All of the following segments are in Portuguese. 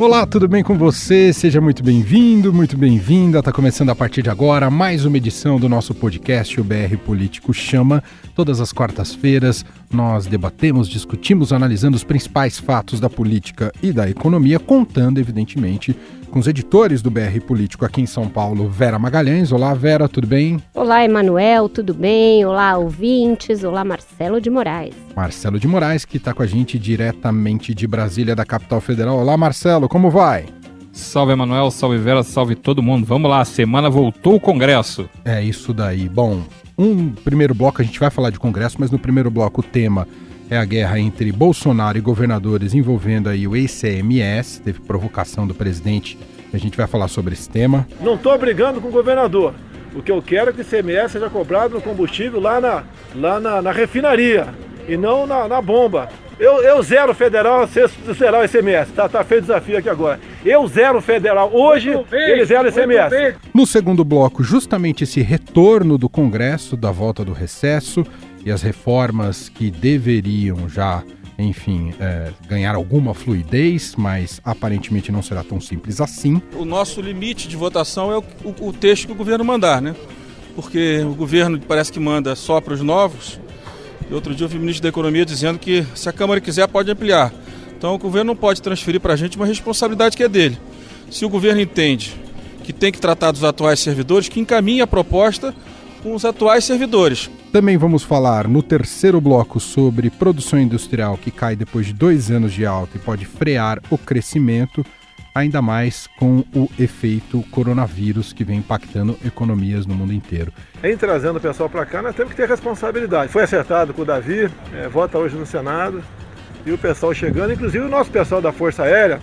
Olá, tudo bem com você? Seja muito bem-vindo, muito bem-vinda. Está começando a partir de agora mais uma edição do nosso podcast, o BR Político Chama. Todas as quartas-feiras nós debatemos, discutimos, analisando os principais fatos da política e da economia, contando, evidentemente, com os editores do BR Político aqui em São Paulo, Vera Magalhães. Olá, Vera, tudo bem? Olá, Emanuel, tudo bem? Olá, ouvintes. Olá, Marcelo de Moraes. Marcelo de Moraes, que está com a gente diretamente de Brasília, da capital federal. Olá, Marcelo, como vai? Salve, Emanuel, salve Vera, salve todo mundo. Vamos lá, a semana voltou o Congresso. É isso daí. Bom, um primeiro bloco a gente vai falar de Congresso, mas no primeiro bloco o tema é a guerra entre Bolsonaro e governadores envolvendo aí o ICMS, teve provocação do presidente, a gente vai falar sobre esse tema. Não estou brigando com o governador. O que eu quero é que o ICMS seja cobrado no combustível lá na, lá na, na refinaria e não na, na bomba. Eu, eu zero federal, você será o ICMS. Tá, tá feito o desafio aqui agora. Eu zero federal. Hoje, bem, ele zero ICMS. No segundo bloco, justamente esse retorno do Congresso, da volta do recesso e as reformas que deveriam já, enfim, é, ganhar alguma fluidez, mas aparentemente não será tão simples assim. O nosso limite de votação é o, o, o texto que o governo mandar, né? Porque o governo parece que manda só para os novos e outro dia eu vi o ministro da Economia dizendo que se a Câmara quiser pode ampliar. Então o governo não pode transferir para a gente uma responsabilidade que é dele. Se o governo entende que tem que tratar dos atuais servidores, que encaminhe a proposta com os atuais servidores. Também vamos falar no terceiro bloco sobre produção industrial que cai depois de dois anos de alta e pode frear o crescimento ainda mais com o efeito coronavírus que vem impactando economias no mundo inteiro. Em trazendo o pessoal para cá, nós temos que ter responsabilidade. Foi acertado com o Davi, é, vota hoje no Senado, e o pessoal chegando, inclusive o nosso pessoal da Força Aérea,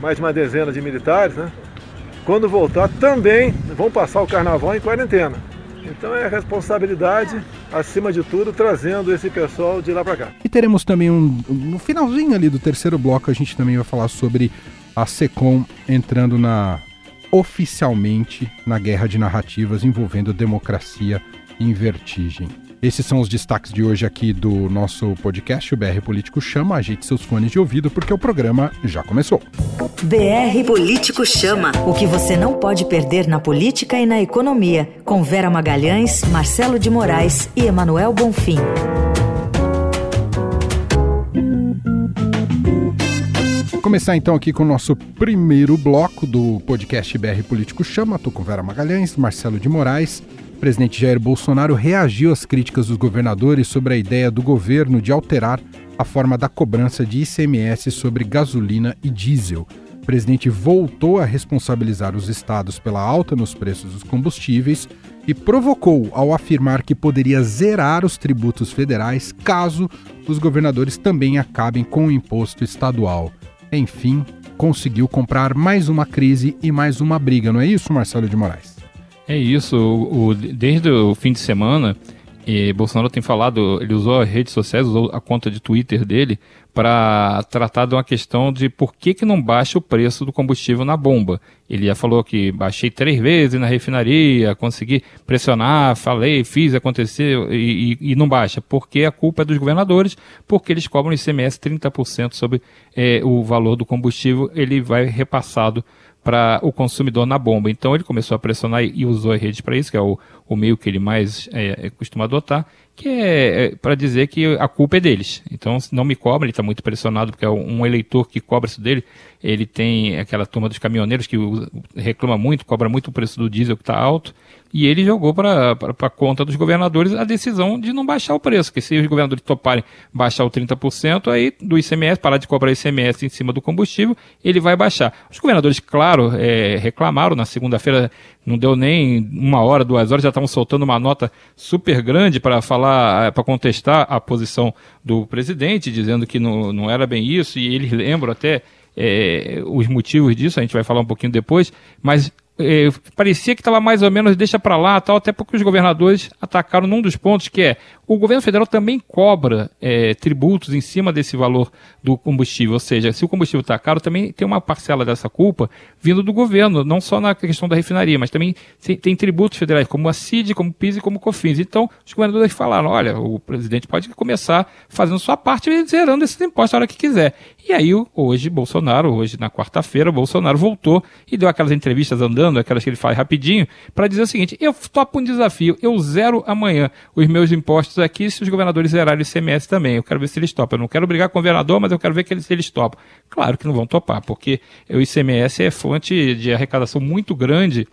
mais de uma dezena de militares, né? Quando voltar também vão passar o carnaval em quarentena. Então é responsabilidade, acima de tudo, trazendo esse pessoal de lá para cá. E teremos também um. No finalzinho ali do terceiro bloco, a gente também vai falar sobre a SECOM entrando na oficialmente na guerra de narrativas envolvendo democracia em vertigem. Esses são os destaques de hoje aqui do nosso podcast, o BR Político Chama. Ajeite seus fones de ouvido porque o programa já começou. BR Político Chama. O que você não pode perder na política e na economia. Com Vera Magalhães, Marcelo de Moraes e Emanuel Bonfim. começar então aqui com o nosso primeiro bloco do podcast BR Político Chama. Estou com Vera Magalhães, Marcelo de Moraes. Presidente Jair Bolsonaro reagiu às críticas dos governadores sobre a ideia do governo de alterar a forma da cobrança de ICMS sobre gasolina e diesel. O presidente voltou a responsabilizar os estados pela alta nos preços dos combustíveis e provocou ao afirmar que poderia zerar os tributos federais caso os governadores também acabem com o imposto estadual enfim, conseguiu comprar mais uma crise e mais uma briga, não é isso, Marcelo de Moraes? É isso. O, o, desde o fim de semana, e Bolsonaro tem falado, ele usou as redes sociais, usou a conta de Twitter dele para tratar de uma questão de por que, que não baixa o preço do combustível na bomba. Ele já falou que baixei três vezes na refinaria, consegui pressionar, falei, fiz acontecer e, e, e não baixa. Porque a culpa é dos governadores, porque eles cobram ICMS 30% sobre é, o valor do combustível, ele vai repassado para o consumidor na bomba. Então ele começou a pressionar e usou a rede para isso, que é o, o meio que ele mais é, é costuma adotar, que é, é para dizer que a culpa é deles. Então, não me cobra, ele está muito pressionado, porque é um eleitor que cobra isso dele, ele tem aquela turma dos caminhoneiros que reclama muito, cobra muito o preço do diesel que está alto, e ele jogou para a conta dos governadores a decisão de não baixar o preço, que se os governadores toparem baixar o 30% aí do ICMS, parar de cobrar ICMS em cima do combustível, ele vai baixar. Os governadores, claro, é, reclamaram na segunda-feira, não deu nem uma hora, duas horas, já estavam soltando uma nota super grande para falar, para contestar a posição do presidente, dizendo que não, não era bem isso, e eles lembram até é, os motivos disso, a gente vai falar um pouquinho depois, mas é, parecia que estava mais ou menos deixa para lá, tal, até porque os governadores atacaram num dos pontos que é o governo federal também cobra é, tributos em cima desse valor do combustível, ou seja, se o combustível está caro, também tem uma parcela dessa culpa vindo do governo, não só na questão da refinaria, mas também tem, tributos federais, como a CID, como o PIS e como o COFINS. Então, os governadores falaram, olha, o presidente pode começar fazendo sua parte e zerando esses impostos a hora que quiser. E aí, hoje, Bolsonaro, hoje na quarta-feira, Bolsonaro voltou e deu aquelas entrevistas andando, aquelas que ele faz rapidinho, para dizer o seguinte: eu topo um desafio, eu zero amanhã os meus impostos aqui se os governadores zerarem o ICMS também. Eu quero ver se eles topam. Eu não quero brigar com o governador, mas eu quero ver que eles, se eles topam. Claro que não vão topar, porque o ICMS é fonte de arrecadação muito grande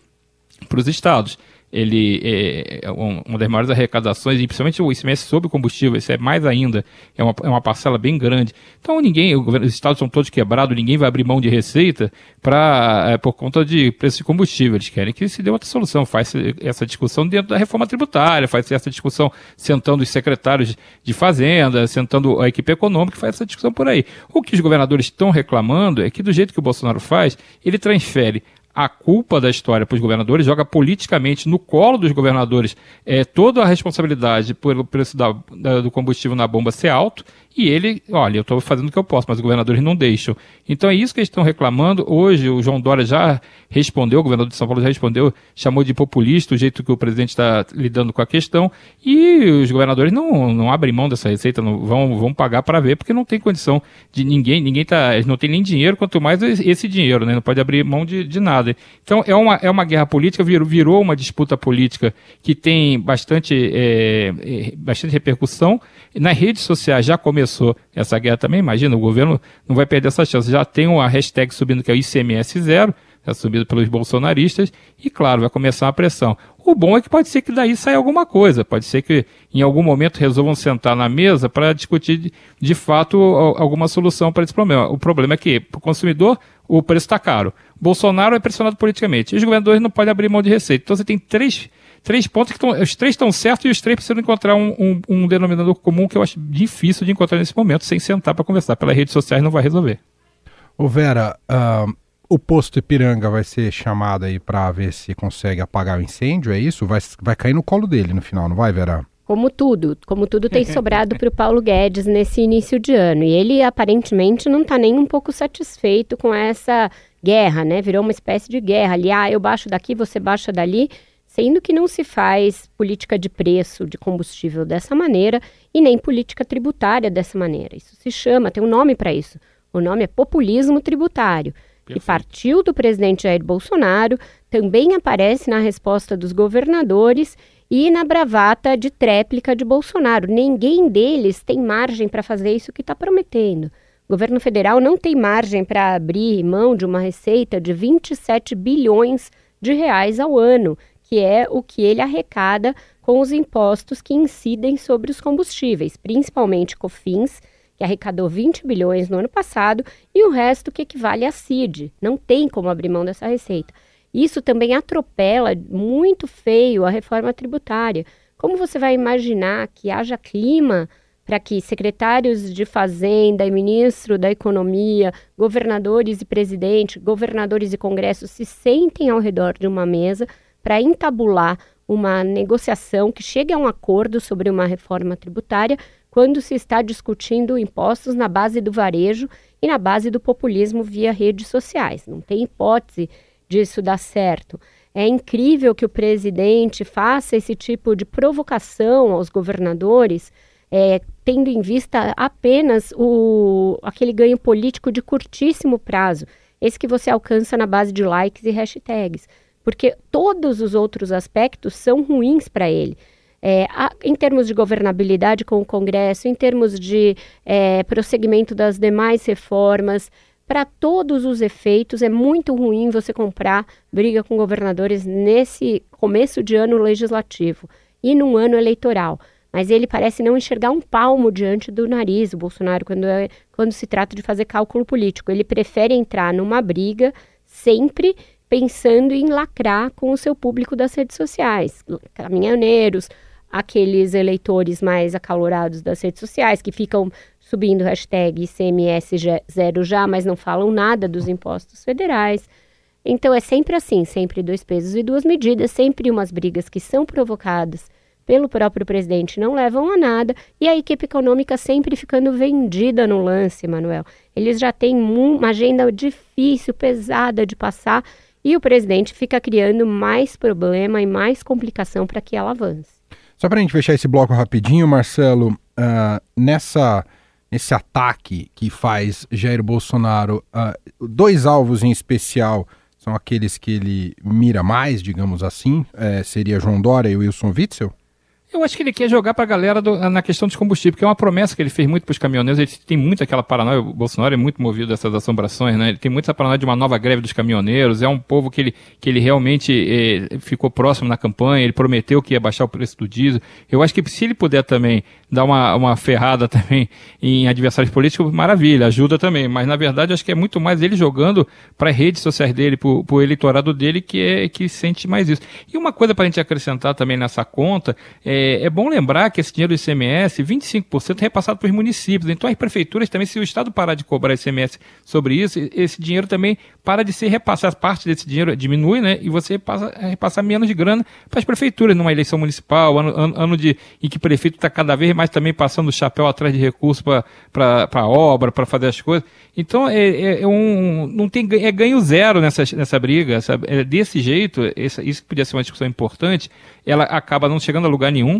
para os estados ele é, é uma das maiores arrecadações, e principalmente o ICMS sobre combustível, isso é mais ainda, é uma, é uma parcela bem grande. Então ninguém, governo, os estados são todos quebrados, ninguém vai abrir mão de receita pra, é, por conta de preço de combustível. Eles querem que se dê outra solução, faz essa discussão dentro da reforma tributária, faz essa discussão sentando os secretários de fazenda, sentando a equipe econômica, faz essa discussão por aí. O que os governadores estão reclamando é que do jeito que o Bolsonaro faz, ele transfere a culpa da história para os governadores, joga politicamente no colo dos governadores é, toda a responsabilidade pelo preço da, da, do combustível na bomba ser alto e ele, olha, eu estou fazendo o que eu posso, mas os governadores não deixam. Então é isso que eles estão reclamando. Hoje o João Dória já respondeu, o governador de São Paulo já respondeu, chamou de populista o jeito que o presidente está lidando com a questão. E os governadores não, não abrem mão dessa receita, não vão, vão pagar para ver, porque não tem condição de ninguém, ninguém tá, não tem nem dinheiro, quanto mais esse dinheiro, né? Não pode abrir mão de, de nada. Então é uma, é uma guerra política, virou, virou uma disputa política que tem bastante, é bastante repercussão. Nas redes sociais já começou começou essa guerra também, imagina, o governo não vai perder essa chance. Já tem uma hashtag subindo que é o ICMS zero, é subido pelos bolsonaristas, e claro, vai começar a pressão. O bom é que pode ser que daí saia alguma coisa, pode ser que em algum momento resolvam sentar na mesa para discutir de, de, fato alguma solução para esse problema. O problema é que, para o consumidor, o preço está caro. Bolsonaro é pressionado politicamente. E os governadores não podem abrir mão de receita. Então você tem três três pontos que tão, os três estão certos e os três precisam encontrar um, um, um, denominador comum que eu acho difícil de encontrar nesse momento, sem sentar para conversar. Pelas redes sociais não vai resolver. Ô Vera, uh, o posto Ipiranga vai ser chamado aí para ver se consegue apagar o incêndio, é isso? Vai, vai cair no colo dele no final, não vai, Vera? Como tudo, como tudo tem sobrado para o Paulo Guedes nesse início de ano. E ele aparentemente não está nem um pouco satisfeito com essa guerra, né? Virou uma espécie de guerra ali. Ah, eu baixo daqui, você baixa dali sendo que não se faz política de preço de combustível dessa maneira e nem política tributária dessa maneira. Isso se chama, tem um nome para isso. O nome é populismo tributário, Perfeito. que partiu do presidente Jair Bolsonaro, também aparece na resposta dos governadores e na bravata de tréplica de Bolsonaro. Ninguém deles tem margem para fazer isso que está prometendo. O governo federal não tem margem para abrir mão de uma receita de 27 bilhões de reais ao ano que é o que ele arrecada com os impostos que incidem sobre os combustíveis, principalmente COFINS, que arrecadou 20 bilhões no ano passado, e o resto que equivale à CID. Não tem como abrir mão dessa receita. Isso também atropela muito feio a reforma tributária. Como você vai imaginar que haja clima para que secretários de Fazenda e ministro da Economia, governadores e presidente, governadores e congresso se sentem ao redor de uma mesa para entabular uma negociação que chegue a um acordo sobre uma reforma tributária quando se está discutindo impostos na base do varejo e na base do populismo via redes sociais. Não tem hipótese disso dar certo. É incrível que o presidente faça esse tipo de provocação aos governadores, é, tendo em vista apenas o, aquele ganho político de curtíssimo prazo, esse que você alcança na base de likes e hashtags porque todos os outros aspectos são ruins para ele. É, a, em termos de governabilidade com o Congresso, em termos de é, prosseguimento das demais reformas, para todos os efeitos, é muito ruim você comprar briga com governadores nesse começo de ano legislativo e num ano eleitoral. Mas ele parece não enxergar um palmo diante do nariz, o Bolsonaro, quando, é, quando se trata de fazer cálculo político. Ele prefere entrar numa briga sempre pensando em lacrar com o seu público das redes sociais, caminhoneiros, aqueles eleitores mais acalorados das redes sociais que ficam subindo hashtag ICMS zero já, mas não falam nada dos impostos federais. Então é sempre assim, sempre dois pesos e duas medidas, sempre umas brigas que são provocadas pelo próprio presidente não levam a nada e a equipe econômica sempre ficando vendida no lance, Manuel. Eles já têm uma agenda difícil, pesada de passar e o presidente fica criando mais problema e mais complicação para que ela avance. Só para a gente fechar esse bloco rapidinho, Marcelo, uh, nessa nesse ataque que faz Jair Bolsonaro, uh, dois alvos em especial são aqueles que ele mira mais, digamos assim, é, seria João Dória e Wilson Witzel? Eu acho que ele quer jogar para a galera do, na questão dos combustíveis, porque é uma promessa que ele fez muito para os caminhoneiros. Ele tem muito aquela paranoia. O Bolsonaro é muito movido dessas assombrações, né? Ele tem muita paranoia de uma nova greve dos caminhoneiros. É um povo que ele, que ele realmente eh, ficou próximo na campanha. Ele prometeu que ia baixar o preço do diesel. Eu acho que se ele puder também dar uma, uma ferrada também em adversários políticos, maravilha, ajuda também. Mas na verdade, acho que é muito mais ele jogando para as redes sociais dele, para o eleitorado dele, que é que sente mais isso. E uma coisa para a gente acrescentar também nessa conta é é, é, bom lembrar que esse dinheiro do ICMS, 25% é repassado para os municípios. Então as prefeituras também, se o Estado parar de cobrar ICMS sobre isso, esse dinheiro também para de ser repassado. Parte desse dinheiro diminui, né? E você passa a repassar menos de grana para as prefeituras numa eleição municipal, ano, ano, ano de, em que o prefeito está cada vez mais também passando o chapéu atrás de recursos para a obra, para fazer as coisas. Então é, é, é, um. Não tem, é ganho zero nessa, nessa briga. Sabe? É desse jeito, essa, isso que podia ser uma discussão importante, ela acaba não chegando a lugar nenhum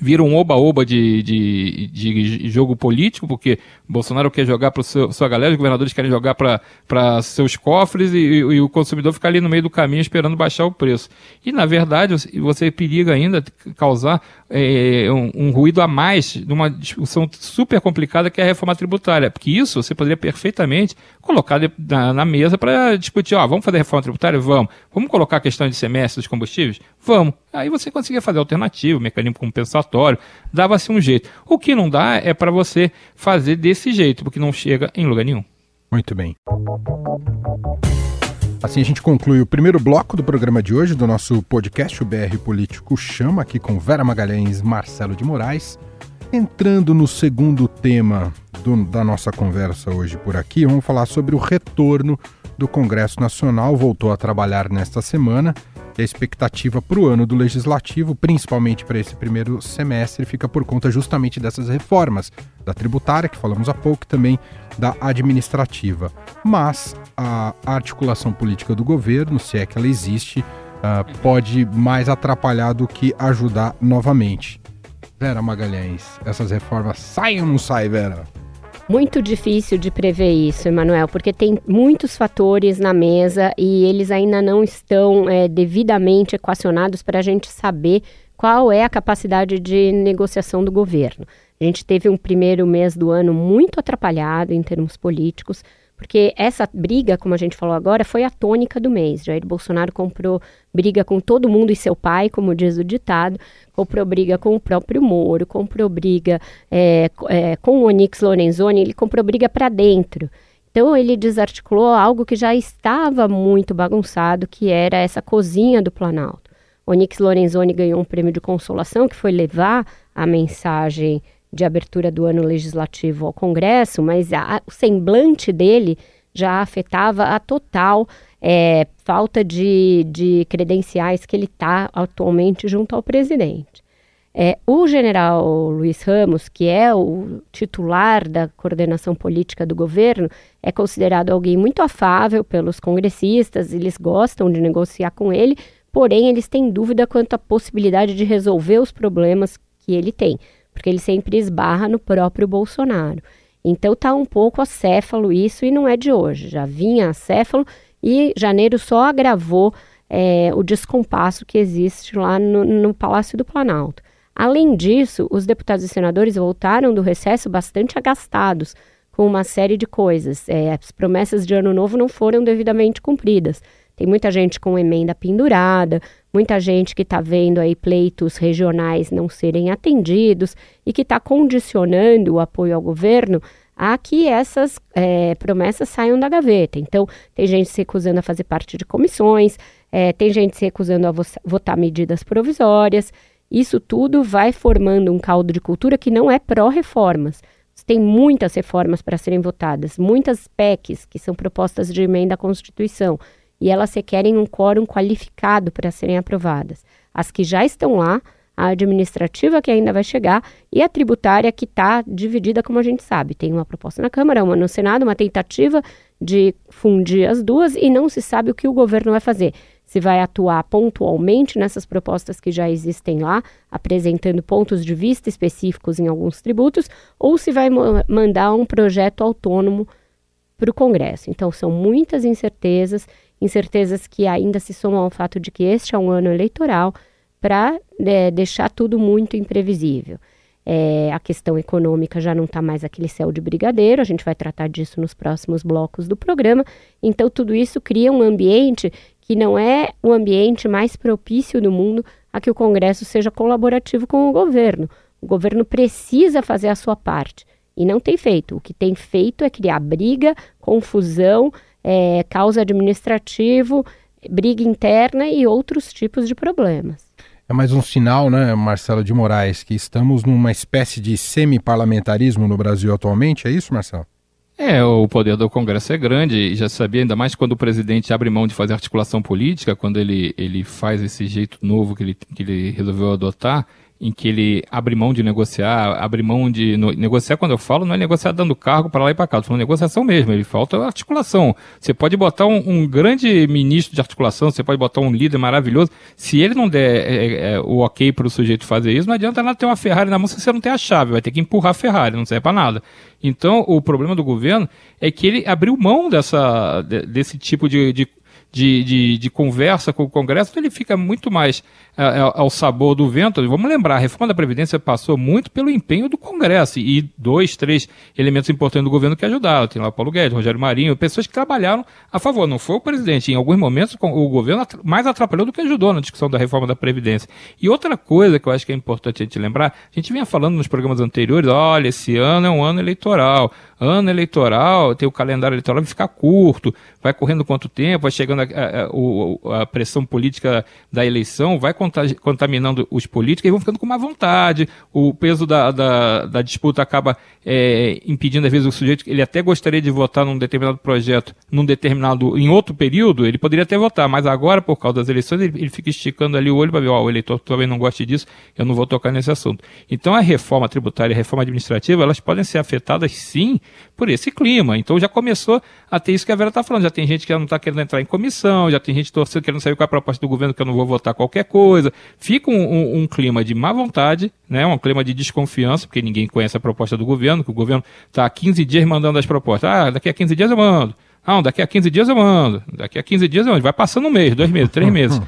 vira um oba-oba de, de, de, jogo político, porque Bolsonaro quer jogar para sua galera, os governadores querem jogar para seus cofres e, e, o consumidor fica ali no meio do caminho esperando baixar o preço. E, na verdade, você periga ainda causar é, um, um, ruído a mais numa discussão super complicada que é a reforma tributária, porque isso você poderia perfeitamente colocar na, na mesa para discutir, ó, vamos fazer reforma tributária? Vamos. Vamos colocar a questão de semestre dos combustíveis? Vamos. Aí você conseguia fazer alternativo, mecanismo compensatório, dava-se um jeito. O que não dá é para você fazer desse jeito, porque não chega em lugar nenhum. Muito bem. Assim a gente conclui o primeiro bloco do programa de hoje do nosso podcast, o BR Político Chama, aqui com Vera Magalhães Marcelo de Moraes. Entrando no segundo tema do, da nossa conversa hoje por aqui, vamos falar sobre o retorno do Congresso Nacional. Voltou a trabalhar nesta semana e a expectativa para o ano do legislativo, principalmente para esse primeiro semestre, fica por conta justamente dessas reformas, da tributária, que falamos há pouco, e também da administrativa. Mas a articulação política do governo, se é que ela existe, uh, pode mais atrapalhar do que ajudar novamente. Vera Magalhães, essas reformas saem ou não saem, Vera? Muito difícil de prever isso, Emanuel, porque tem muitos fatores na mesa e eles ainda não estão é, devidamente equacionados para a gente saber qual é a capacidade de negociação do governo. A gente teve um primeiro mês do ano muito atrapalhado em termos políticos. Porque essa briga, como a gente falou agora, foi a tônica do mês. Jair Bolsonaro comprou briga com todo mundo e seu pai, como diz o ditado, comprou briga com o próprio Moro, comprou briga é, é, com o Onyx Lorenzoni, ele comprou briga para dentro. Então ele desarticulou algo que já estava muito bagunçado, que era essa cozinha do Planalto. Onyx Lorenzoni ganhou um prêmio de consolação, que foi levar a mensagem de abertura do ano legislativo ao Congresso, mas a, o semblante dele já afetava a total é, falta de, de credenciais que ele está atualmente junto ao presidente. É, o general Luiz Ramos, que é o titular da coordenação política do governo, é considerado alguém muito afável pelos congressistas, eles gostam de negociar com ele, porém eles têm dúvida quanto à possibilidade de resolver os problemas que ele tem porque ele sempre esbarra no próprio Bolsonaro. Então tá um pouco acéfalo isso e não é de hoje. Já vinha acéfalo e janeiro só agravou é, o descompasso que existe lá no, no Palácio do Planalto. Além disso, os deputados e senadores voltaram do recesso bastante agastados com uma série de coisas. É, as promessas de ano novo não foram devidamente cumpridas. Tem muita gente com emenda pendurada, muita gente que está vendo aí pleitos regionais não serem atendidos e que está condicionando o apoio ao governo a que essas é, promessas saiam da gaveta. Então, tem gente se recusando a fazer parte de comissões, é, tem gente se recusando a votar medidas provisórias. Isso tudo vai formando um caldo de cultura que não é pró-reformas. Tem muitas reformas para serem votadas, muitas PECs que são propostas de emenda à Constituição e elas requerem um quórum qualificado para serem aprovadas. As que já estão lá, a administrativa que ainda vai chegar e a tributária que está dividida, como a gente sabe. Tem uma proposta na Câmara, uma no Senado, uma tentativa de fundir as duas e não se sabe o que o governo vai fazer. Se vai atuar pontualmente nessas propostas que já existem lá, apresentando pontos de vista específicos em alguns tributos, ou se vai mandar um projeto autônomo para o Congresso. Então, são muitas incertezas, incertezas que ainda se somam ao fato de que este é um ano eleitoral para é, deixar tudo muito imprevisível. É, a questão econômica já não está mais aquele céu de brigadeiro, a gente vai tratar disso nos próximos blocos do programa. Então, tudo isso cria um ambiente que não é o ambiente mais propício do mundo a que o Congresso seja colaborativo com o governo. O governo precisa fazer a sua parte e não tem feito. O que tem feito é criar briga, confusão, é, causa administrativo, briga interna e outros tipos de problemas. É mais um sinal, né, Marcelo de Moraes, que estamos numa espécie de semi-parlamentarismo no Brasil atualmente, é isso, Marcelo? É, o poder do Congresso é grande e já sabia, ainda mais quando o presidente abre mão de fazer articulação política, quando ele, ele faz esse jeito novo que ele, que ele resolveu adotar, em que ele abre mão de negociar, abre mão de. No, negociar, quando eu falo, não é negociar dando cargo para lá e para cá, falando negociação mesmo, ele falta articulação. Você pode botar um, um, grande ministro de articulação, você pode botar um líder maravilhoso, se ele não der é, é, é o ok para o sujeito fazer isso, não adianta nada ter uma Ferrari na mão se você não tem a chave, vai ter que empurrar a Ferrari, não serve para nada. Então, o problema do governo é que ele abriu mão dessa, desse tipo de, de de, de, de, conversa com o Congresso, então ele fica muito mais é, é, ao sabor do vento. Vamos lembrar, a reforma da Previdência passou muito pelo empenho do Congresso e dois, três elementos importantes do governo que ajudaram. Tem lá Paulo Guedes, Rogério Marinho, pessoas que trabalharam a favor. Não foi o presidente. Em alguns momentos, o governo mais atrapalhou do que ajudou na discussão da reforma da Previdência. E outra coisa que eu acho que é importante a gente lembrar, a gente vinha falando nos programas anteriores, olha, esse ano é um ano eleitoral. Ano eleitoral, tem o calendário eleitoral vai ficar curto, vai correndo quanto tempo, vai chegando a, a, a, a pressão política da eleição, vai contaminando os políticos e vão ficando com má vontade. O peso da, da, da disputa acaba é, impedindo, às vezes, o sujeito, ele até gostaria de votar num determinado projeto, num determinado, em outro período, ele poderia até votar, mas agora, por causa das eleições, ele, ele fica esticando ali o olho para ver, ó, oh, o eleitor talvez não goste disso, eu não vou tocar nesse assunto. Então, a reforma tributária e a reforma administrativa, elas podem ser afetadas, sim, por esse clima. Então, já começou a ter isso que a Vera está falando, já tem gente que não está querendo entrar em comissão, já tem gente torcendo, querendo qual é a proposta do governo, que eu não vou votar qualquer coisa. Fica um, um, um clima de má vontade, né, um clima de desconfiança, porque ninguém conhece a proposta do governo, que o governo está há 15 dias mandando as propostas. Ah, daqui a 15 dias eu mando. Ah, daqui a 15 dias eu mando. Daqui a 15 dias eu mando. Vai passando um mês, dois meses, três meses.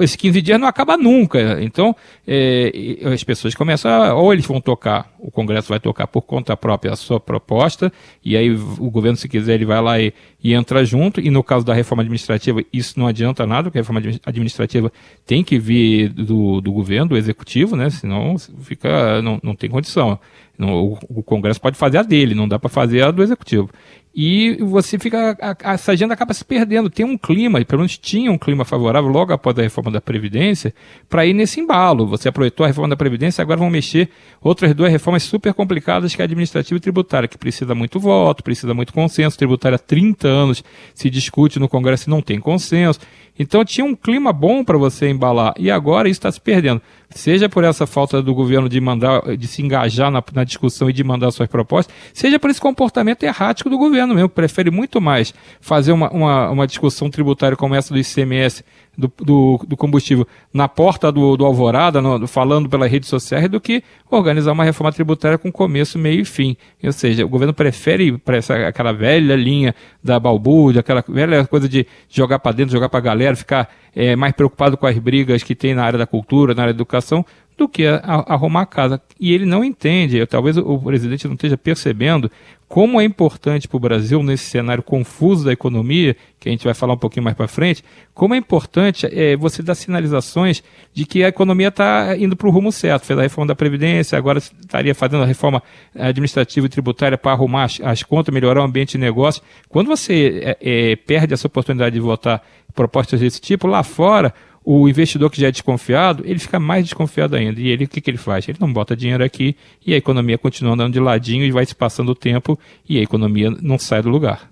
Esses 15 dias não acaba nunca. Então, é, as pessoas começam a, ou eles vão tocar, o Congresso vai tocar por conta própria a sua proposta, e aí o governo, se quiser, ele vai lá e, e entra junto. E no caso da reforma administrativa, isso não adianta nada, porque a reforma administrativa tem que vir do, do governo, do executivo, né? Senão fica, não, não tem condição. o, o Congresso pode fazer a dele, não dá para fazer a do executivo e você fica. A, essa agenda acaba se perdendo. Tem um clima, pelo menos tinha um clima favorável logo após a reforma da Previdência, para ir nesse embalo. Você aproveitou a reforma da Previdência, agora vão mexer outras duas reformas super complicadas, que é a administrativa e tributária, que precisa muito voto, precisa muito consenso. Tributária há 30 anos se discute no Congresso e não tem consenso. Então tinha um clima bom para você embalar e agora isso está se perdendo. Seja por essa falta do governo de mandar, de se engajar na, na, discussão e de mandar suas propostas, seja por esse comportamento errático do governo mesmo, que prefere muito mais fazer uma, uma, uma discussão tributária como essa do ICMS do, do, do combustível na porta do, do Alvorada, no, falando pela rede social, do que organizar uma reforma tributária com começo, meio e fim. Ou seja, o governo prefere para essa aquela velha linha da balbúrdia, aquela velha coisa de jogar para dentro, jogar para a galera, ficar é, mais preocupado com as brigas que tem na área da cultura, na área da educação, do que a, a arrumar a casa. E ele não entende, talvez o presidente não esteja percebendo como é importante para o Brasil, nesse cenário confuso da economia, que a gente vai falar um pouquinho mais para frente, como é importante é, você dar sinalizações de que a economia está indo para o rumo certo. Fez a reforma da Previdência, agora estaria fazendo a reforma administrativa e tributária para arrumar as, as, contas, melhorar o ambiente de negócio. Quando você é, é, perde essa oportunidade de votar propostas desse tipo, lá fora, o investidor que já é desconfiado, ele fica mais desconfiado ainda. E ele, o que, que ele faz? Ele não bota dinheiro aqui e a economia continua andando de ladinho e vai se passando o tempo e a economia não sai do lugar.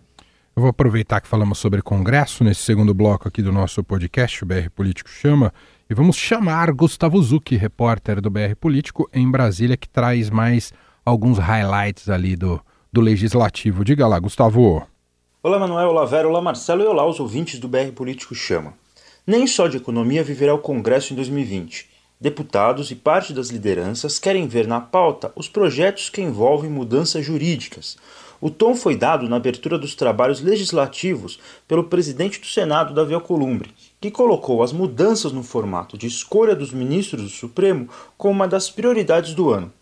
Eu vou aproveitar que falamos sobre Congresso nesse segundo bloco aqui do nosso podcast, o BR Político Chama, e vamos chamar Gustavo Zucchi, repórter do BR Político em Brasília, que traz mais alguns highlights ali do, do Legislativo. Diga lá, Gustavo. Olá, Manuel, olá, Vera, olá, Marcelo e olá, os ouvintes do BR Político Chama. Nem só de economia viverá o Congresso em 2020. Deputados e parte das lideranças querem ver na pauta os projetos que envolvem mudanças jurídicas, o tom foi dado na abertura dos trabalhos legislativos pelo presidente do Senado, Davi Alcolumbre, que colocou as mudanças no formato de escolha dos ministros do Supremo como uma das prioridades do ano.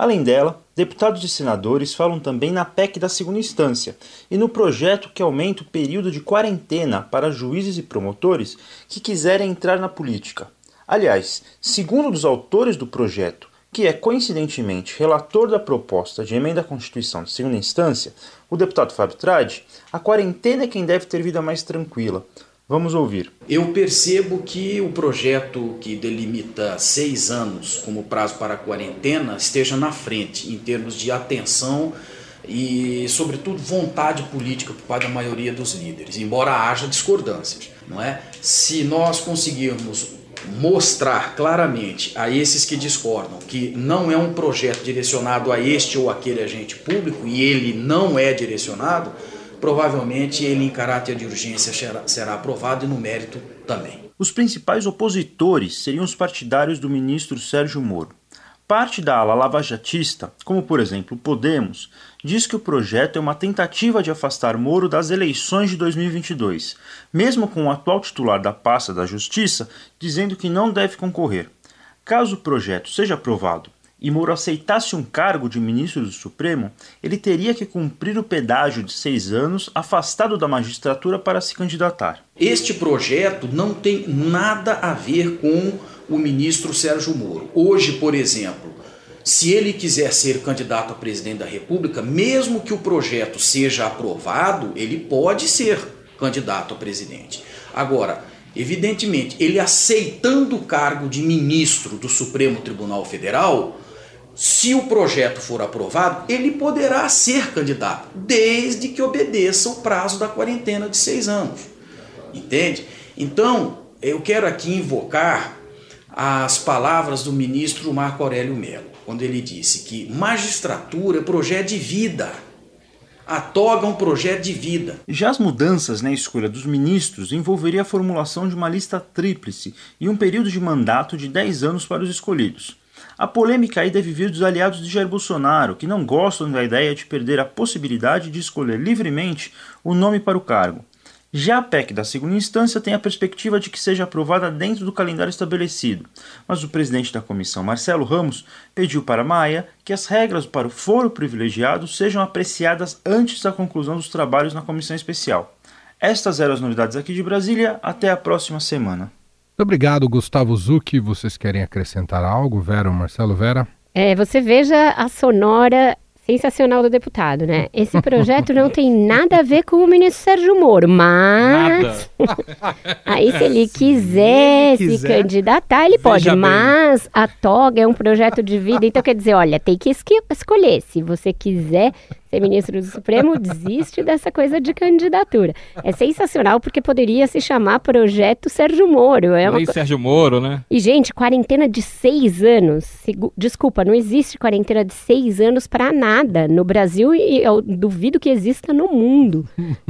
Além dela, deputados e senadores falam também na PEC da segunda instância e no projeto que aumenta o período de quarentena para juízes e promotores que quiserem entrar na política. Aliás, segundo os autores do projeto, que é coincidentemente relator da proposta de emenda à Constituição de segunda instância, o deputado Fábio Tradi, a quarentena é quem deve ter vida mais tranquila. Vamos ouvir. Eu percebo que o projeto que delimita seis anos como prazo para a quarentena esteja na frente em termos de atenção e, sobretudo, vontade política por parte da maioria dos líderes, embora haja discordâncias, não é? Se nós conseguirmos mostrar claramente a esses que discordam que não é um projeto direcionado a este ou aquele agente público e ele não é direcionado, provavelmente ele em caráter de urgência será, será aprovado e no mérito também. Os principais opositores seriam os partidários do ministro Sérgio Moro. Parte da ala lavajatista, como por exemplo Podemos, diz que o projeto é uma tentativa de afastar Moro das eleições de 2022, mesmo com o atual titular da pasta da Justiça dizendo que não deve concorrer. Caso o projeto seja aprovado e Moro aceitasse um cargo de ministro do Supremo, ele teria que cumprir o pedágio de seis anos afastado da magistratura para se candidatar. Este projeto não tem nada a ver com o ministro Sérgio Moro. Hoje, por exemplo, se ele quiser ser candidato a presidente da República, mesmo que o projeto seja aprovado, ele pode ser candidato a presidente. Agora, evidentemente, ele aceitando o cargo de ministro do Supremo Tribunal Federal, se o projeto for aprovado, ele poderá ser candidato, desde que obedeça o prazo da quarentena de seis anos. Entende? Então, eu quero aqui invocar as palavras do ministro Marco Aurélio Melo quando ele disse que magistratura é projeto de vida. A toga é um projeto de vida. Já as mudanças na escolha dos ministros envolveria a formulação de uma lista tríplice e um período de mandato de 10 anos para os escolhidos. A polêmica aí deve vir dos aliados de Jair Bolsonaro, que não gostam da ideia de perder a possibilidade de escolher livremente o nome para o cargo. Já a PEC da segunda instância tem a perspectiva de que seja aprovada dentro do calendário estabelecido, mas o presidente da comissão, Marcelo Ramos, pediu para Maia que as regras para o foro privilegiado sejam apreciadas antes da conclusão dos trabalhos na comissão especial. Estas eram as novidades aqui de Brasília. Até a próxima semana. Muito obrigado, Gustavo Zucchi. Vocês querem acrescentar algo, Vera, Marcelo Vera? É, você veja a sonora sensacional do deputado, né? Esse projeto não tem nada a ver com o ministro Sérgio Moro, mas aí se ele quiser se, ele quiser, se candidatar, ele pode, bem. mas a toga é um projeto de vida, então quer dizer, olha, tem que escolher, se você quiser ser ministro do Supremo, desiste dessa coisa de candidatura. É sensacional porque poderia se chamar Projeto Sérgio Moro. É uma... Sérgio Moro, né? E, gente, quarentena de seis anos. Desculpa, não existe quarentena de seis anos para nada no Brasil e eu duvido que exista no mundo.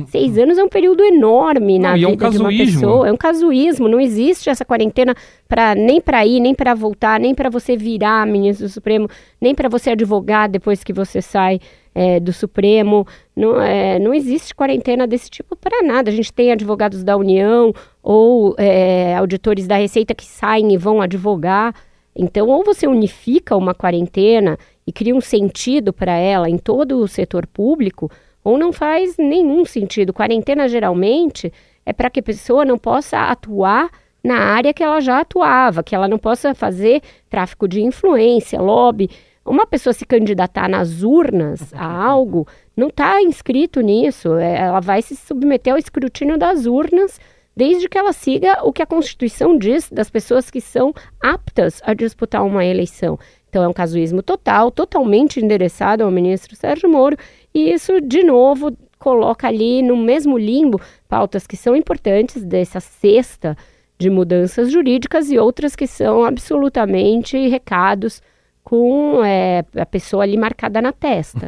seis anos é um período enorme não, na vida é um de uma pessoa. É um casuísmo. Não existe essa quarentena para nem para ir, nem para voltar, nem para você virar ministro do Supremo, nem para você advogar depois que você sai é, do Supremo. Não, é, não existe quarentena desse tipo para nada. A gente tem advogados da União ou é, auditores da Receita que saem e vão advogar. Então, ou você unifica uma quarentena e cria um sentido para ela em todo o setor público, ou não faz nenhum sentido. Quarentena, geralmente, é para que a pessoa não possa atuar na área que ela já atuava, que ela não possa fazer tráfico de influência, lobby. Uma pessoa se candidatar nas urnas a algo não está inscrito nisso. É, ela vai se submeter ao escrutínio das urnas, desde que ela siga o que a Constituição diz das pessoas que são aptas a disputar uma eleição. Então é um casuísmo total, totalmente endereçado ao ministro Sérgio Moro, e isso, de novo, coloca ali no mesmo limbo pautas que são importantes dessa cesta de mudanças jurídicas e outras que são absolutamente recados com é, a pessoa ali marcada na testa.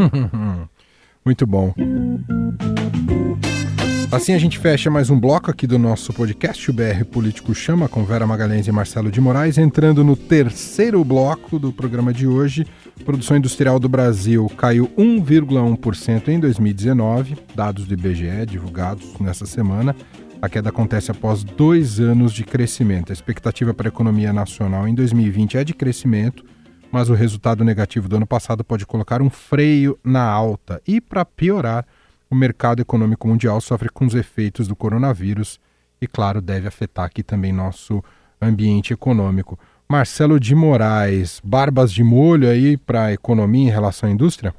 Muito bom. Assim a gente fecha mais um bloco aqui do nosso podcast, o BR Político Chama, com Vera Magalhães e Marcelo de Moraes, entrando no terceiro bloco do programa de hoje. Produção industrial do Brasil caiu 1,1% em 2019, dados do IBGE divulgados nessa semana. A queda acontece após dois anos de crescimento. A expectativa para a economia nacional em 2020 é de crescimento, mas o resultado negativo do ano passado pode colocar um freio na alta. E, para piorar, o mercado econômico mundial sofre com os efeitos do coronavírus e, claro, deve afetar aqui também nosso ambiente econômico. Marcelo de Moraes, barbas de molho aí para a economia em relação à indústria?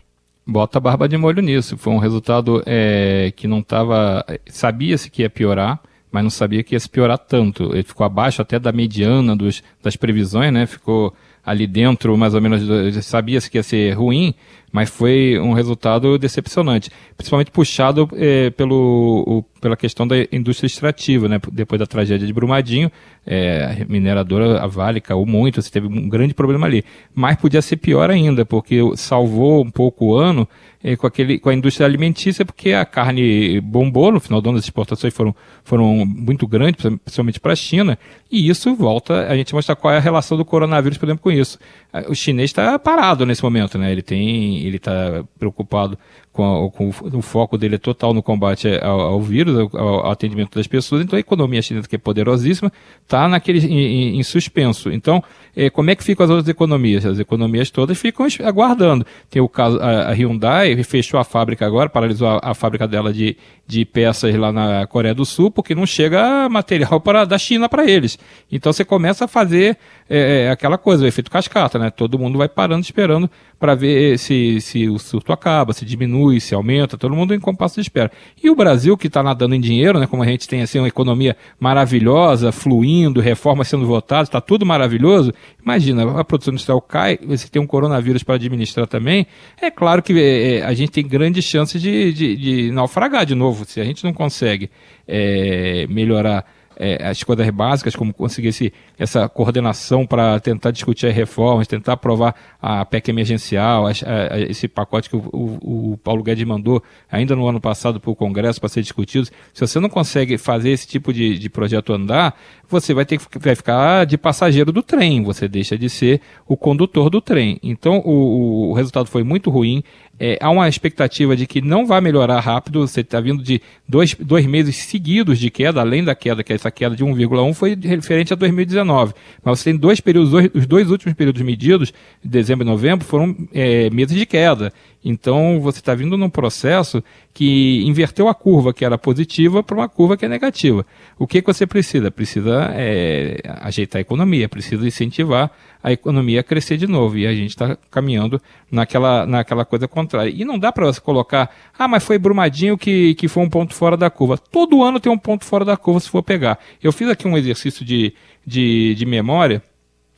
Bota barba de molho nisso. Foi um resultado é, que não estava. Sabia-se que ia piorar, mas não sabia que ia se piorar tanto. Ele ficou abaixo até da mediana dos, das previsões, né? Ficou ali dentro, mais ou menos, sabia-se que ia ser ruim, mas foi um resultado decepcionante, principalmente puxado é, pelo, o, pela questão da indústria extrativa, né? Depois da tragédia de Brumadinho, é, a mineradora, a Vale, caiu muito, você teve um grande problema ali. Mas podia ser pior ainda, porque salvou um pouco o ano é, com, aquele, com a indústria alimentícia, porque a carne bombou no final do ano, as exportações foram, foram muito grandes, principalmente para a China, e isso volta, a gente mostra qual é a relação do coronavírus, por exemplo, com isso. O chinês está parado nesse momento, né? Ele tem, ele está preocupado com, a, com, o foco dele é total no combate ao, ao vírus, ao, ao, atendimento das pessoas. Então a economia chinesa, que é poderosíssima, está naquele em, em, suspenso. Então, é, como é que ficam as outras economias? As economias todas ficam aguardando. Tem o caso, a, a Hyundai fechou a fábrica agora, paralisou a, a, fábrica dela de, de peças lá na Coreia do Sul, porque não chega material para, da China para eles. Então você começa a fazer é, aquela coisa, o efeito cascata, né? Todo mundo vai parando, esperando para ver se, se o surto acaba, se diminui, se aumenta, todo mundo em compasso de espera. E o Brasil, que está nadando em dinheiro, né? Como a gente tem assim uma economia maravilhosa, fluindo, reformas sendo votadas, está tudo maravilhoso. Imagina, a produção industrial cai, você tem um coronavírus para administrar também. É claro que é, é, a gente tem grandes chances de, de, de naufragar de novo, se a gente não consegue é, melhorar é, as coisas básicas, como conseguir esse, essa coordenação para tentar discutir as reformas, tentar aprovar a PEC emergencial, a, a, esse pacote que o, o, o, Paulo Guedes mandou ainda no ano passado para o Congresso para ser discutido. Se você não consegue fazer esse tipo de, de projeto andar, você vai ter que vai ficar de passageiro do trem, você deixa de ser o condutor do trem. Então o, o resultado foi muito ruim. É, há uma expectativa de que não vai melhorar rápido. Você está vindo de dois, dois meses seguidos de queda, além da queda, que é essa queda de 1,1 foi referente a 2019. Mas você tem dois períodos, os dois últimos períodos medidos, dezembro e novembro, foram é, meses de queda. Então você está vindo num processo que inverteu a curva que era positiva para uma curva que é negativa. O que, que você precisa? Precisa é, ajeitar a economia, precisa incentivar a economia a crescer de novo. E a gente está caminhando naquela, naquela coisa contrária. E não dá para você colocar, ah, mas foi Brumadinho que, que foi um ponto fora da curva. Todo ano tem um ponto fora da curva se for pegar. Eu fiz aqui um exercício de, de, de memória.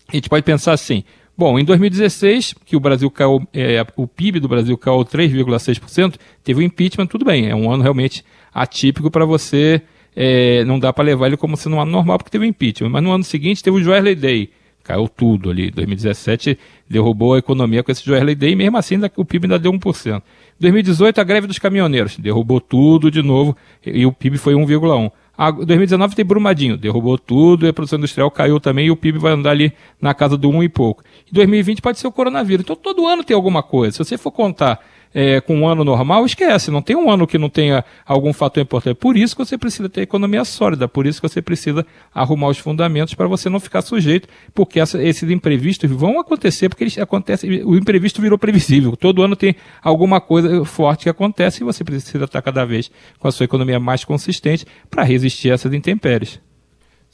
A gente pode pensar assim, Bom, em 2016, que o Brasil caiu, é, o PIB do Brasil caiu 3,6%, teve o impeachment, tudo bem, é um ano realmente atípico para você, é, não dá para levar ele como sendo um ano normal porque teve o impeachment. Mas no ano seguinte teve o Joesley Day, caiu tudo ali. 2017 derrubou a economia com esse Joesley Day, e mesmo assim o PIB ainda deu 1%. 2018 a greve dos caminhoneiros, derrubou tudo de novo e o PIB foi 1,1%. A 2019 tem Brumadinho, derrubou tudo, e a produção industrial caiu também, e o PIB vai andar ali na casa do 1 e pouco. Em 2020 pode ser o coronavírus. Então todo ano tem alguma coisa. Se você for contar é, com um ano normal, esquece. Não tem um ano que não tenha algum fator importante. Por isso que você precisa ter economia sólida, por isso que você precisa arrumar os fundamentos para você não ficar sujeito, porque essa, esses imprevistos vão acontecer, porque eles acontecem, o imprevisto virou previsível. Todo ano tem alguma coisa forte que acontece e você precisa estar cada vez com a sua economia mais consistente para resistir a essas intempéries.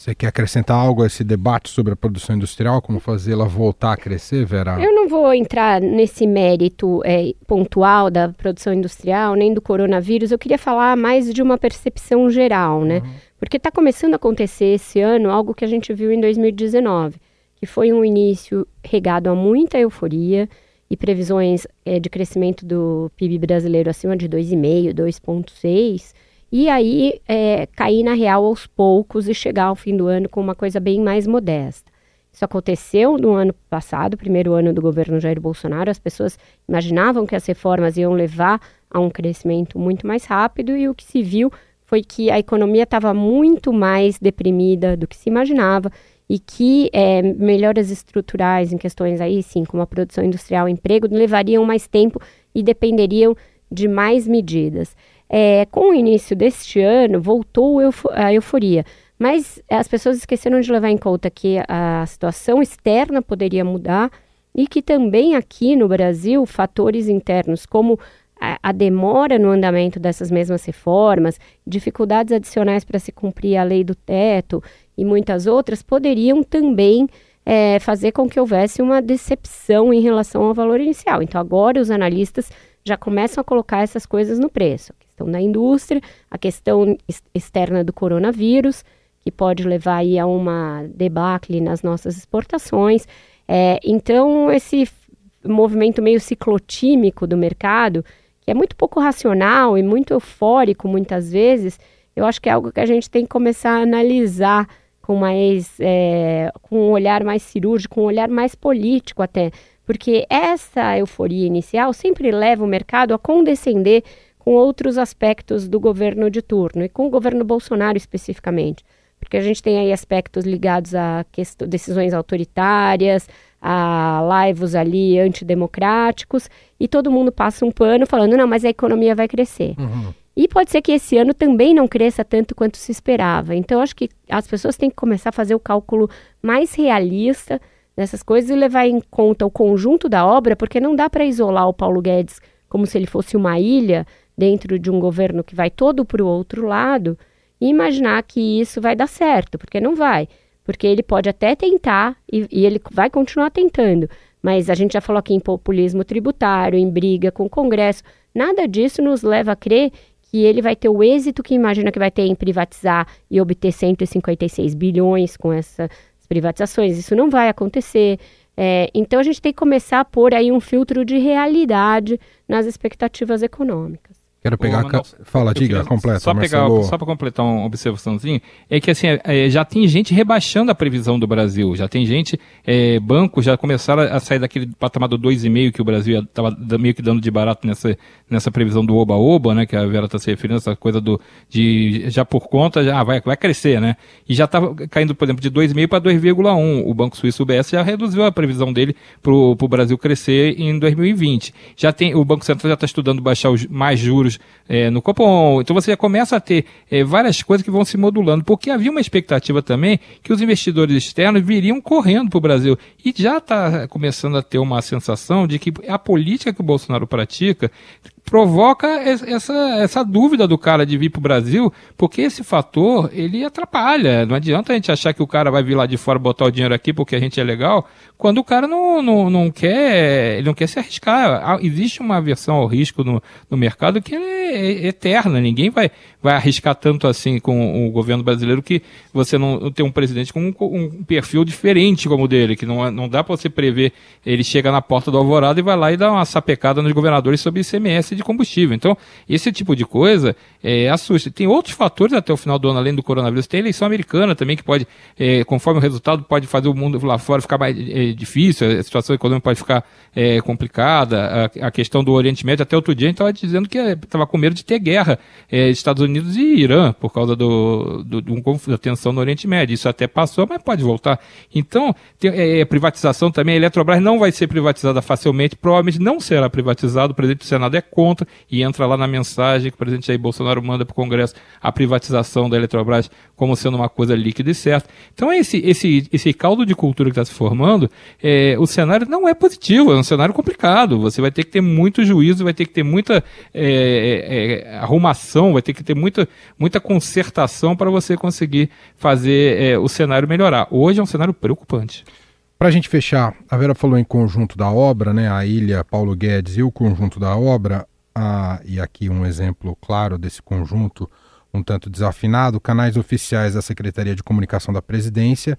Você quer acrescentar algo a esse debate sobre a produção industrial, como fazê-la voltar a crescer, Vera? Eu não vou entrar nesse mérito é, pontual da produção industrial, nem do coronavírus. Eu queria falar mais de uma percepção geral, né? Uhum. Porque está começando a acontecer esse ano algo que a gente viu em 2019, que foi um início regado a muita euforia e previsões é, de crescimento do PIB brasileiro acima de 2,5, 2,6, e aí é, cair na real aos poucos e chegar ao fim do ano com uma coisa bem mais modesta. Isso aconteceu no ano passado, primeiro ano do governo Jair Bolsonaro. As pessoas imaginavam que as reformas iam levar a um crescimento muito mais rápido e o que se viu foi que a economia estava muito mais deprimida do que se imaginava e que é, melhoras estruturais em questões aí, sim, como a produção industrial e emprego, levariam mais tempo e dependeriam de mais medidas. É, com o início deste ano, voltou a euforia. Mas as pessoas esqueceram de levar em conta que a situação externa poderia mudar e que também aqui no Brasil, fatores internos como a, a demora no andamento dessas mesmas reformas, dificuldades adicionais para se cumprir a lei do teto e muitas outras, poderiam também é, fazer com que houvesse uma decepção em relação ao valor inicial. Então, agora os analistas já começam a colocar essas coisas no preço. A questão da indústria, a questão externa do coronavírus que pode levar aí a uma debacle nas nossas exportações. É, então, esse movimento meio ciclotímico do mercado, que é muito pouco racional e muito eufórico muitas vezes, eu acho que é algo que a gente tem que começar a analisar com mais é, com um olhar mais cirúrgico, com um olhar mais político até, porque essa euforia inicial sempre leva o mercado a condescender com outros aspectos do governo de turno e com o governo Bolsonaro especificamente porque a gente tem aí aspectos ligados a decisões autoritárias, a laivos ali antidemocráticos, e todo mundo passa um pano falando, não, mas a economia vai crescer. Uhum. E pode ser que esse ano também não cresça tanto quanto se esperava. Então, acho que as pessoas têm que começar a fazer o cálculo mais realista dessas coisas e levar em conta o conjunto da obra, porque não dá para isolar o Paulo Guedes como se ele fosse uma ilha dentro de um governo que vai todo para o outro lado e imaginar que isso vai dar certo, porque não vai. Porque ele pode até tentar e, e ele vai continuar tentando. Mas a gente já falou aqui em populismo tributário, em briga com o Congresso. Nada disso nos leva a crer que ele vai ter o êxito que imagina que vai ter em privatizar e obter 156 bilhões com essas privatizações. Isso não vai acontecer. É, então a gente tem que começar a pôr aí um filtro de realidade nas expectativas econômicas. Quero pegar. Ô, Fala, diga, completa. Só, pegar, só para completar uma observaçãozinha, é que assim, é, já tem gente rebaixando a previsão do Brasil. Já tem gente, é, bancos já começaram a sair daquele patamar do 2,5 que o Brasil estava meio que dando de barato nessa, nessa previsão do Oba-Oba, né? Que a Vera está se referindo, essa coisa do. De, já por conta, já ah, vai, vai crescer, né? E já estava caindo, por exemplo, de 2,5 para 2,1. O Banco Suíço UBS já reduziu a previsão dele para o Brasil crescer em 2020. Já tem, o Banco Central já está estudando baixar os mais juros é, no Copom. Então você já começa a ter é, várias coisas que vão se modulando, porque havia uma expectativa também que os investidores externos viriam correndo para o Brasil. E já está começando a ter uma sensação de que a política que o Bolsonaro pratica provoca essa, essa dúvida do cara de vir para o Brasil, porque esse fator ele atrapalha. Não adianta a gente achar que o cara vai vir lá de fora botar o dinheiro aqui porque a gente é legal, quando o cara não, não, não quer ele não quer se arriscar. Existe uma aversão ao risco no, no mercado que é eterna. Ninguém vai, vai arriscar tanto assim com o governo brasileiro que você não tem um presidente com um, um perfil diferente como o dele, que não, não dá para você prever. Ele chega na porta do Alvorada e vai lá e dá uma sapecada nos governadores sobre ICMS de combustível. Então, esse tipo de coisa é, assusta. Tem outros fatores até o final do ano, além do coronavírus. Tem a eleição americana também, que pode, é, conforme o resultado, pode fazer o mundo lá fora ficar mais é, difícil, a situação econômica pode ficar é, complicada. A, a, questão do Oriente Médio, até outro dia, a gente estava dizendo que estava com medo de ter guerra é, Estados Unidos e Irã, por causa do, do, do, da tensão no Oriente Médio. Isso até passou, mas pode voltar. Então, tem, é, é, privatização também, a Eletrobras não vai ser privatizada facilmente, provavelmente não será privatizado, o presidente do Senado é contra e entra lá na mensagem que o presidente Jair Bolsonaro manda para o Congresso a privatização da Eletrobras como sendo uma coisa líquida e certa. Então, esse, esse, esse caldo de cultura que está se formando, é, o cenário não é positivo, é um cenário complicado. Você vai ter que ter muito juízo, vai ter que ter muita é, é, arrumação, vai ter que ter muita, muita concertação para você conseguir fazer é, o cenário melhorar. Hoje é um cenário preocupante. Para a gente fechar, a Vera falou em conjunto da obra, né? A ilha Paulo Guedes e o conjunto da obra. Ah, e aqui um exemplo claro desse conjunto, um tanto desafinado, canais oficiais da Secretaria de Comunicação da Presidência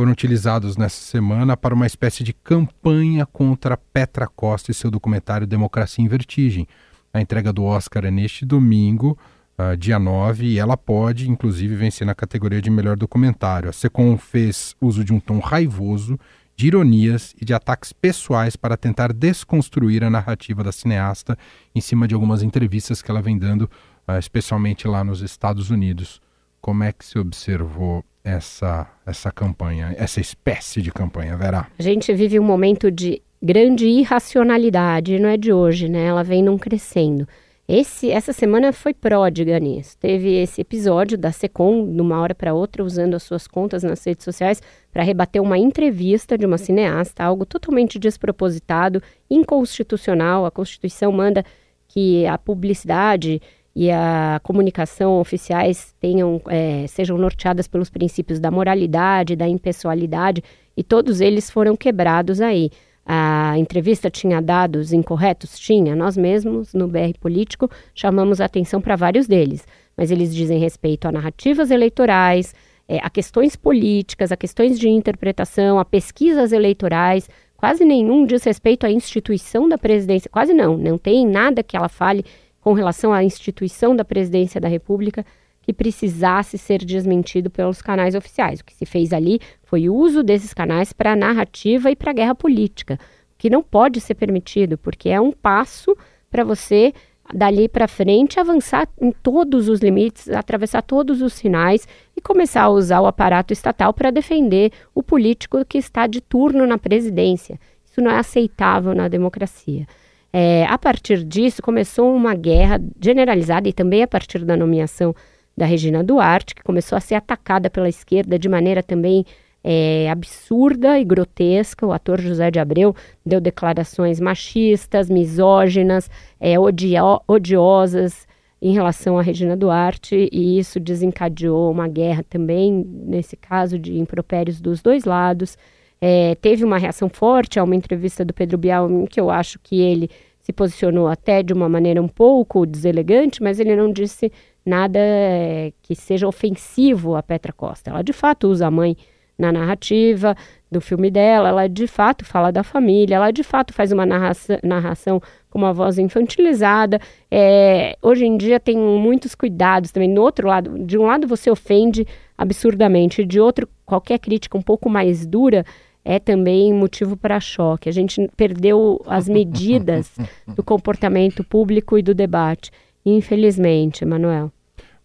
foram utilizados nessa semana para uma espécie de campanha contra Petra Costa e seu documentário Democracia em Vertigem. A entrega do Oscar é neste domingo, uh, dia 9, e ela pode, inclusive, vencer na categoria de melhor documentário. A Secom fez uso de um tom raivoso, de ironias e de ataques pessoais para tentar desconstruir a narrativa da cineasta em cima de algumas entrevistas que ela vem dando, uh, especialmente lá nos Estados Unidos. Como é que se observou essa, essa campanha, essa espécie de campanha, Verá? A gente vive um momento de grande irracionalidade, não é de hoje, né? Ela vem num crescendo. Esse, essa semana foi pródiga nisso. Teve esse episódio da Secom, de uma hora para outra, usando as suas contas nas redes sociais para rebater uma entrevista de uma cineasta, algo totalmente despropositado, inconstitucional. A Constituição manda que a publicidade e a comunicação oficiais tenham, é, sejam norteadas pelos princípios da moralidade, da impessoalidade, e todos eles foram quebrados aí. A entrevista tinha dados incorretos? Tinha. Nós mesmos, no BR Político, chamamos a atenção para vários deles, mas eles dizem respeito a narrativas eleitorais, é, a questões políticas, a questões de interpretação, a pesquisas eleitorais. Quase nenhum diz respeito à instituição da presidência, quase não, não tem nada que ela fale com relação à instituição da presidência da República que precisasse ser desmentido pelos canais oficiais. O que se fez ali foi o uso desses canais para narrativa e para guerra política, que não pode ser permitido, porque é um passo para você dali para frente avançar em todos os limites, atravessar todos os sinais e começar a usar o aparato estatal para defender o político que está de turno na presidência. Isso não é aceitável na democracia. É, a partir disso, começou uma guerra generalizada e também a partir da nomeação da Regina Duarte, que começou a ser atacada pela esquerda de maneira também é, absurda e grotesca. O ator José de Abreu deu declarações machistas, misóginas, é, odio odiosas em relação a Regina Duarte, e isso desencadeou uma guerra também, nesse caso, de impropérios dos dois lados. É, teve uma reação forte a uma entrevista do Pedro Bial, que eu acho que ele se posicionou até de uma maneira um pouco deselegante, mas ele não disse nada é, que seja ofensivo a Petra Costa. Ela de fato usa a mãe na narrativa do filme dela, ela de fato fala da família, ela de fato faz uma narração, narração com uma voz infantilizada. É, hoje em dia tem muitos cuidados também. No outro lado, de um lado você ofende absurdamente, de outro, qualquer crítica um pouco mais dura é também motivo para choque. A gente perdeu as medidas do comportamento público e do debate, infelizmente, Manuel.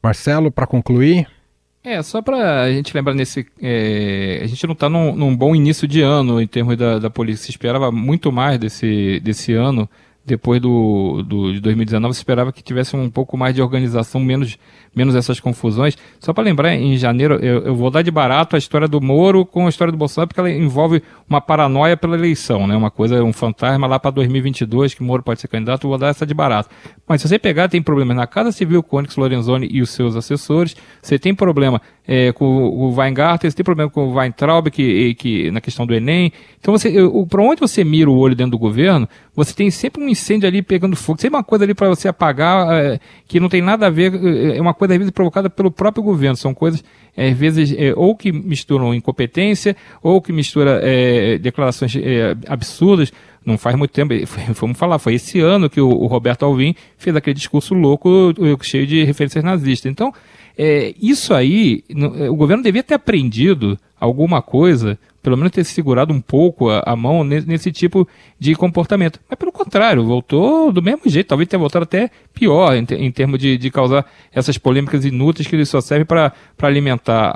Marcelo, para concluir. É, só para a gente lembrar nesse. É, a gente não está num, num, bom início de ano em termos da, da polícia. Se esperava muito mais desse, desse ano depois do, do, de 2019, se esperava que tivesse um pouco mais de organização, menos, menos essas confusões. Só para lembrar, em janeiro, eu, eu, vou dar de barato a história do Moro com a história do Bolsonaro, porque ela envolve uma paranoia pela eleição, né? Uma coisa, um fantasma lá para 2022, que Moro pode ser candidato, eu vou dar essa de barato. Mas se você pegar, tem problemas na Casa Civil com Onyx Lorenzoni e os seus assessores, você tem problema é, com o Weingarten, você tem problema com o Weintraub, que, que, na questão do Enem. Então, você, para onde você mira o olho dentro do governo, você tem sempre um incêndio ali pegando fogo, sempre uma coisa ali para você apagar é, que não tem nada a ver, é, é uma coisa às vezes provocada pelo próprio governo. São coisas, é, às vezes, é, ou que misturam incompetência, ou que mistura é, declarações é, absurdas. Não faz muito tempo, vamos falar, foi esse ano que o, o Roberto Alvim fez aquele discurso louco, cheio de referências nazistas. Então, é, isso aí, o governo devia ter aprendido alguma coisa pelo menos ter segurado um pouco a, a mão nesse, nesse, tipo de comportamento. Mas pelo contrário, voltou do mesmo jeito, talvez tenha voltado até pior em, em termos de, de, causar essas polêmicas inúteis que ele só serve para alimentar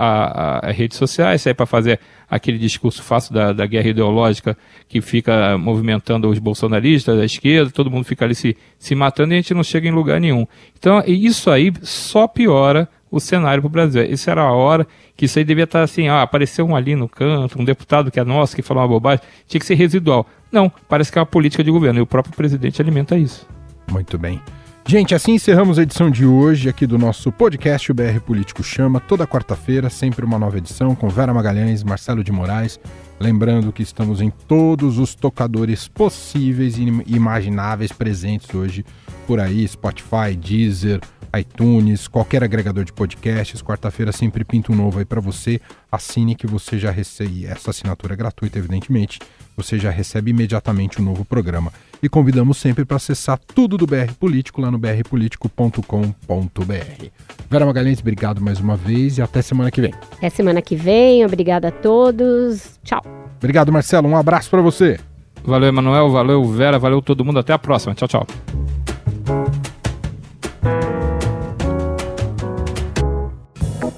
as redes sociais, serve para fazer aquele discurso fácil da, da guerra ideológica que fica movimentando os bolsonaristas, a esquerda, todo mundo fica ali se, se matando e a gente não chega em lugar nenhum. Então, isso aí só piora o cenário para o Brasil. Isso era a hora que isso aí devia estar assim, ah, apareceu um ali no canto, um deputado que é nosso, que falou uma bobagem, tinha que ser residual. Não, parece que é uma política de governo e o próprio presidente alimenta isso. Muito bem. Gente, assim encerramos a edição de hoje aqui do nosso podcast, o BR Político Chama, toda quarta-feira, sempre uma nova edição com Vera Magalhães, Marcelo de Moraes. Lembrando que estamos em todos os tocadores possíveis e imagináveis presentes hoje por aí, Spotify, Deezer, iTunes, qualquer agregador de podcasts. Quarta-feira sempre pinta um novo aí para você. Assine que você já recebe. Essa assinatura é gratuita, evidentemente. Você já recebe imediatamente o um novo programa. E convidamos sempre para acessar tudo do BR Político lá no brpolitico.com.br. Vera Magalhães, obrigado mais uma vez e até semana que vem. Até semana que vem, obrigado a todos. Tchau. Obrigado, Marcelo. Um abraço para você. Valeu, Emanuel. Valeu, Vera. Valeu todo mundo. Até a próxima. Tchau, tchau.